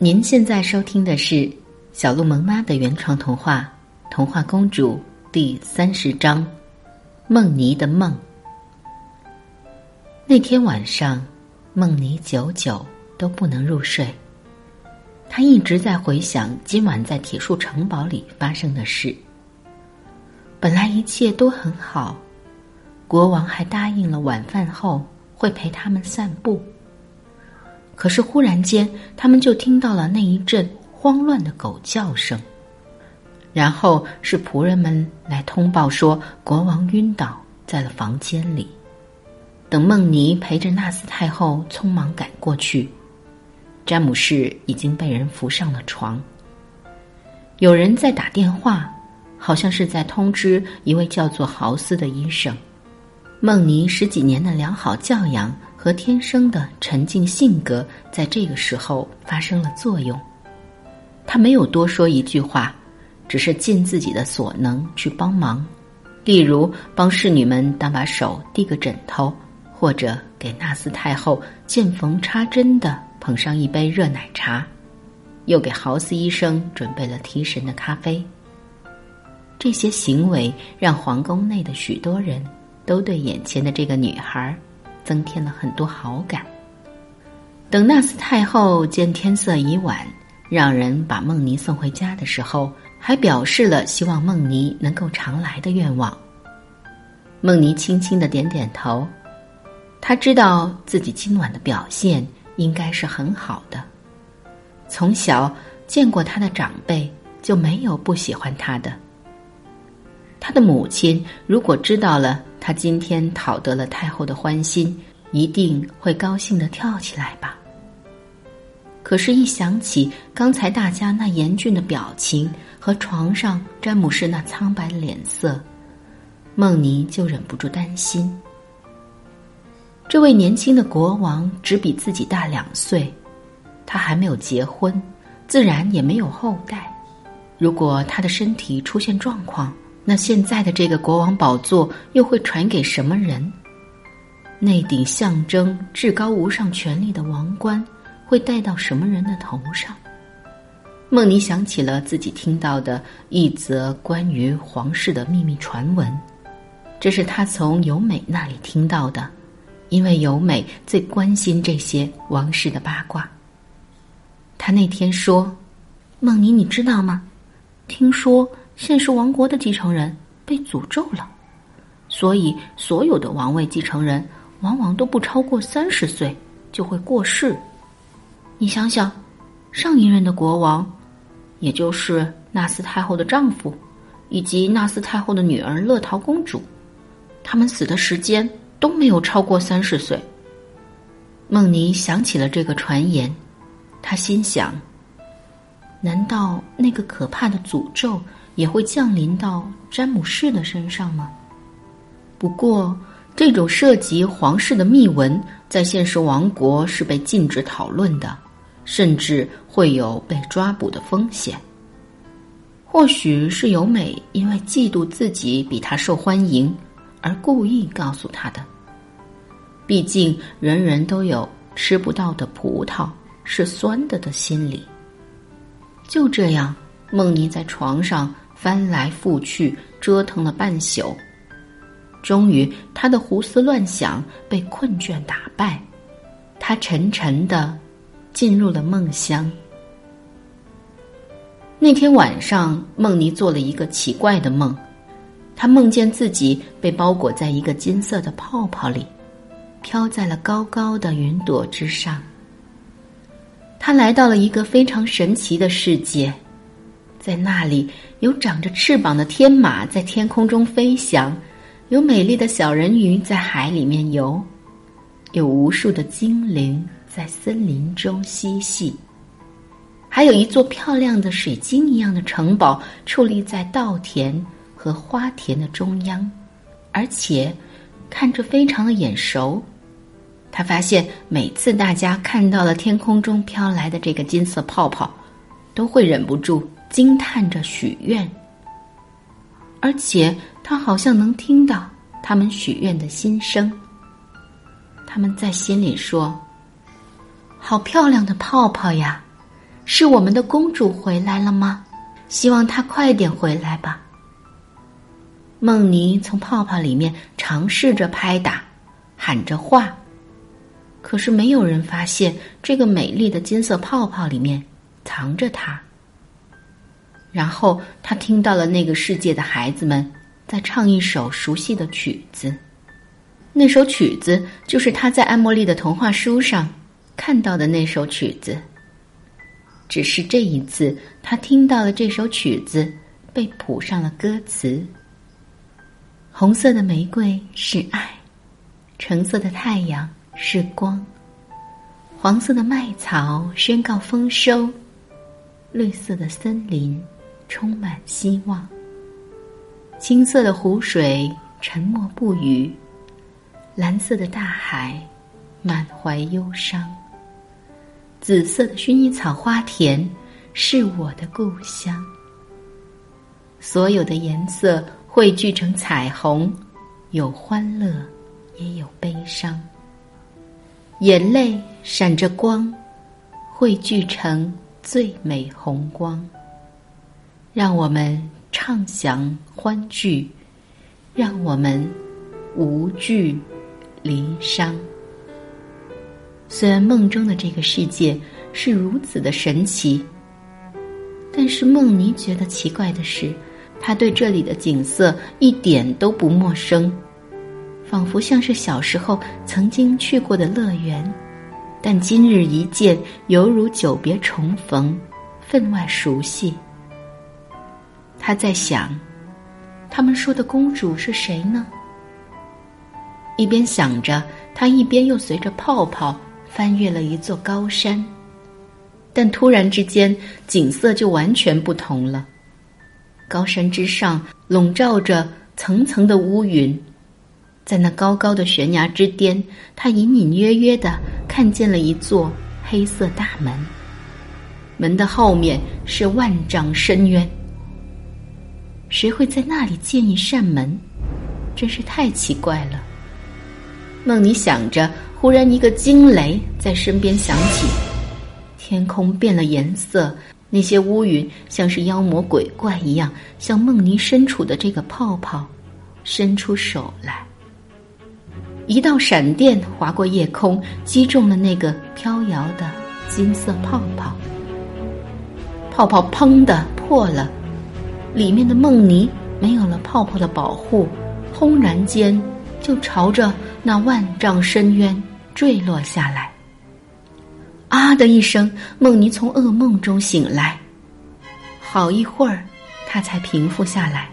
您现在收听的是小鹿萌妈的原创童话《童话公主》第三十章《梦妮的梦》。那天晚上，梦妮久久都不能入睡，她一直在回想今晚在铁树城堡里发生的事。本来一切都很好，国王还答应了晚饭后会陪他们散步。可是忽然间，他们就听到了那一阵慌乱的狗叫声，然后是仆人们来通报说国王晕倒在了房间里。等梦妮陪着纳斯太后匆忙赶过去，詹姆士已经被人扶上了床。有人在打电话。好像是在通知一位叫做豪斯的医生，梦妮十几年的良好教养和天生的沉静性格，在这个时候发生了作用。他没有多说一句话，只是尽自己的所能去帮忙，例如帮侍女们搭把手、递个枕头，或者给纳斯太后见缝插针的捧上一杯热奶茶，又给豪斯医生准备了提神的咖啡。这些行为让皇宫内的许多人都对眼前的这个女孩增添了很多好感。等纳斯太后见天色已晚，让人把梦妮送回家的时候，还表示了希望梦妮能够常来的愿望。梦妮轻轻的点点头，她知道自己今晚的表现应该是很好的。从小见过她的长辈就没有不喜欢她的。他的母亲如果知道了他今天讨得了太后的欢心，一定会高兴的跳起来吧。可是，一想起刚才大家那严峻的表情和床上詹姆士那苍白的脸色，梦妮就忍不住担心。这位年轻的国王只比自己大两岁，他还没有结婚，自然也没有后代。如果他的身体出现状况，那现在的这个国王宝座又会传给什么人？那顶象征至高无上权力的王冠会戴到什么人的头上？梦妮想起了自己听到的一则关于皇室的秘密传闻，这是他从由美那里听到的，因为由美最关心这些王室的八卦。他那天说：“梦妮，你知道吗？听说。”现实王国的继承人被诅咒了，所以所有的王位继承人往往都不超过三十岁就会过世。你想想，上一任的国王，也就是纳斯太后的丈夫，以及纳斯太后的女儿乐桃公主，他们死的时间都没有超过三十岁。梦妮想起了这个传言，她心想：难道那个可怕的诅咒？也会降临到詹姆士的身上吗？不过，这种涉及皇室的秘闻，在现实王国是被禁止讨论的，甚至会有被抓捕的风险。或许是由美因为嫉妒自己比他受欢迎，而故意告诉他的。毕竟，人人都有吃不到的葡萄是酸的的心理。就这样，梦妮在床上。翻来覆去折腾了半宿，终于他的胡思乱想被困倦打败，他沉沉的进入了梦乡。那天晚上，梦妮做了一个奇怪的梦，她梦见自己被包裹在一个金色的泡泡里，飘在了高高的云朵之上。他来到了一个非常神奇的世界。在那里有长着翅膀的天马在天空中飞翔，有美丽的小人鱼在海里面游，有无数的精灵在森林中嬉戏，还有一座漂亮的水晶一样的城堡矗立在稻田和花田的中央，而且看着非常的眼熟。他发现每次大家看到了天空中飘来的这个金色泡泡，都会忍不住。惊叹着许愿，而且他好像能听到他们许愿的心声。他们在心里说：“好漂亮的泡泡呀，是我们的公主回来了吗？希望她快点回来吧。梦妮从泡泡里面尝试着拍打，喊着话，可是没有人发现这个美丽的金色泡泡里面藏着她。然后他听到了那个世界的孩子们在唱一首熟悉的曲子，那首曲子就是他在艾茉莉的童话书上看到的那首曲子。只是这一次，他听到了这首曲子被谱上了歌词。红色的玫瑰是爱，橙色的太阳是光，黄色的麦草宣告丰收，绿色的森林充满希望。青色的湖水沉默不语，蓝色的大海满怀忧伤。紫色的薰衣草花田是我的故乡。所有的颜色汇聚成彩虹，有欢乐，也有悲伤。眼泪闪着光，汇聚成最美红光。让我们畅享欢聚，让我们无惧离伤。虽然梦中的这个世界是如此的神奇，但是梦妮觉得奇怪的是，他对这里的景色一点都不陌生，仿佛像是小时候曾经去过的乐园，但今日一见，犹如久别重逢，分外熟悉。他在想，他们说的公主是谁呢？一边想着，他一边又随着泡泡。翻越了一座高山，但突然之间景色就完全不同了。高山之上笼罩着层层的乌云，在那高高的悬崖之巅，他隐隐约约的看见了一座黑色大门，门的后面是万丈深渊。谁会在那里建一扇门？真是太奇怪了。梦里想着。忽然，一个惊雷在身边响起，天空变了颜色，那些乌云像是妖魔鬼怪一样，向梦妮身处的这个泡泡伸出手来。一道闪电划过夜空，击中了那个飘摇的金色泡泡，泡泡砰的破了，里面的梦妮没有了泡泡的保护，轰然间就朝着那万丈深渊。坠落下来，啊的一声，梦妮从噩梦中醒来。好一会儿，她才平复下来。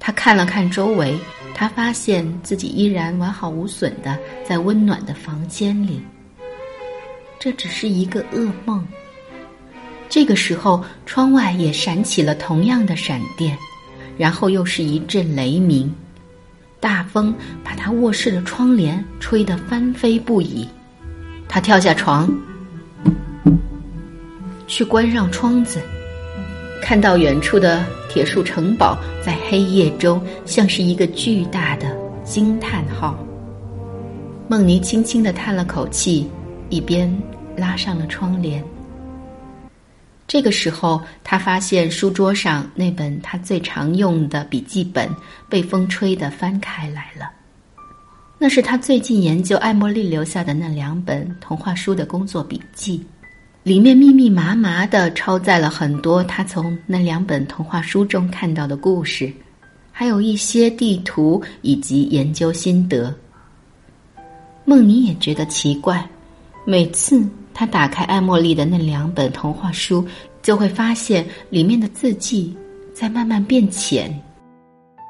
她看了看周围，她发现自己依然完好无损的在温暖的房间里。这只是一个噩梦。这个时候，窗外也闪起了同样的闪电，然后又是一阵雷鸣。大风把他卧室的窗帘吹得翻飞不已，他跳下床，去关上窗子，看到远处的铁树城堡在黑夜中像是一个巨大的惊叹号。梦妮轻轻的叹了口气，一边拉上了窗帘。这个时候，他发现书桌上那本他最常用的笔记本被风吹得翻开来了。那是他最近研究艾茉莉留下的那两本童话书的工作笔记，里面密密麻麻的抄载了很多他从那两本童话书中看到的故事，还有一些地图以及研究心得。梦妮也觉得奇怪，每次。他打开艾茉莉的那两本童话书，就会发现里面的字迹在慢慢变浅，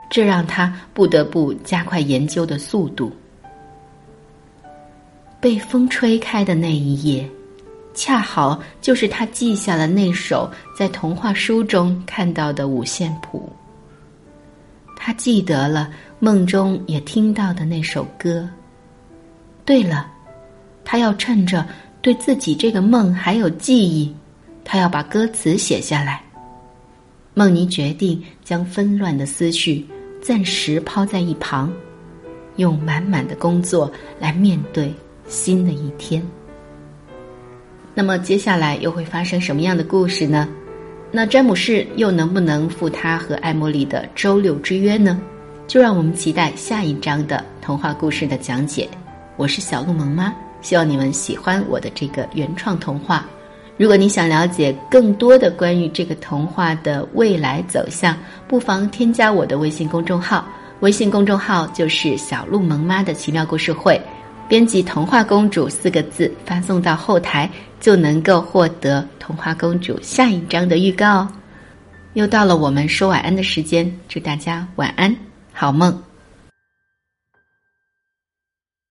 这让他不得不加快研究的速度。被风吹开的那一页，恰好就是他记下了那首在童话书中看到的五线谱。他记得了梦中也听到的那首歌。对了，他要趁着。对自己这个梦还有记忆，他要把歌词写下来。梦妮决定将纷乱的思绪暂时抛在一旁，用满满的工作来面对新的一天。那么接下来又会发生什么样的故事呢？那詹姆士又能不能赴他和艾茉莉的周六之约呢？就让我们期待下一章的童话故事的讲解。我是小鹿萌妈，希望你们喜欢我的这个原创童话。如果你想了解更多的关于这个童话的未来走向，不妨添加我的微信公众号。微信公众号就是小鹿萌妈的奇妙故事会。编辑“童话公主”四个字发送到后台，就能够获得童话公主下一章的预告。又到了我们说晚安的时间，祝大家晚安，好梦。